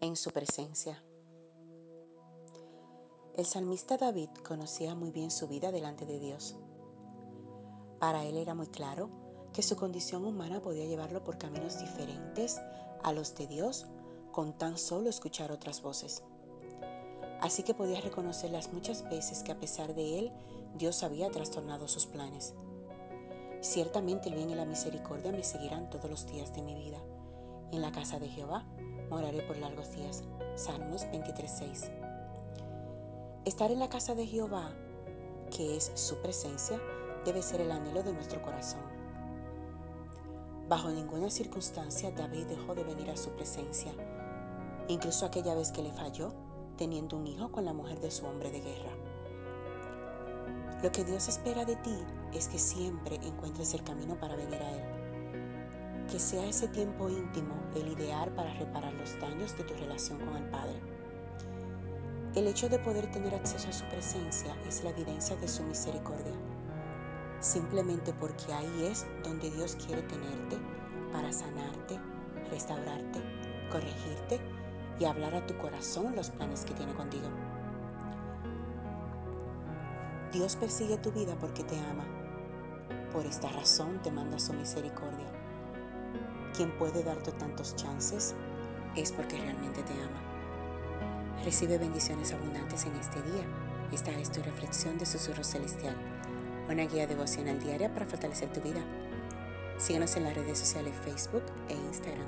en su presencia. El salmista David conocía muy bien su vida delante de Dios. Para él era muy claro que su condición humana podía llevarlo por caminos diferentes a los de Dios con tan solo escuchar otras voces. Así que podía reconocer las muchas veces que a pesar de él, Dios había trastornado sus planes. Ciertamente el bien y la misericordia me seguirán todos los días de mi vida. En la casa de Jehová moraré por largos días. Salmos 23:6. Estar en la casa de Jehová, que es su presencia, debe ser el anhelo de nuestro corazón. Bajo ninguna circunstancia David dejó de venir a su presencia, incluso aquella vez que le falló, teniendo un hijo con la mujer de su hombre de guerra. Lo que Dios espera de ti es que siempre encuentres el camino para venir a Él. Que sea ese tiempo íntimo el ideal para reparar los daños de tu relación con el Padre. El hecho de poder tener acceso a su presencia es la evidencia de su misericordia. Simplemente porque ahí es donde Dios quiere tenerte para sanarte, restaurarte, corregirte y hablar a tu corazón los planes que tiene contigo. Dios persigue tu vida porque te ama. Por esta razón te manda su misericordia. Quien puede darte tantos chances es porque realmente te ama. Recibe bendiciones abundantes en este día. Esta es tu reflexión de susurro celestial, una guía devocional diaria para fortalecer tu vida. Síguenos en las redes sociales Facebook e Instagram.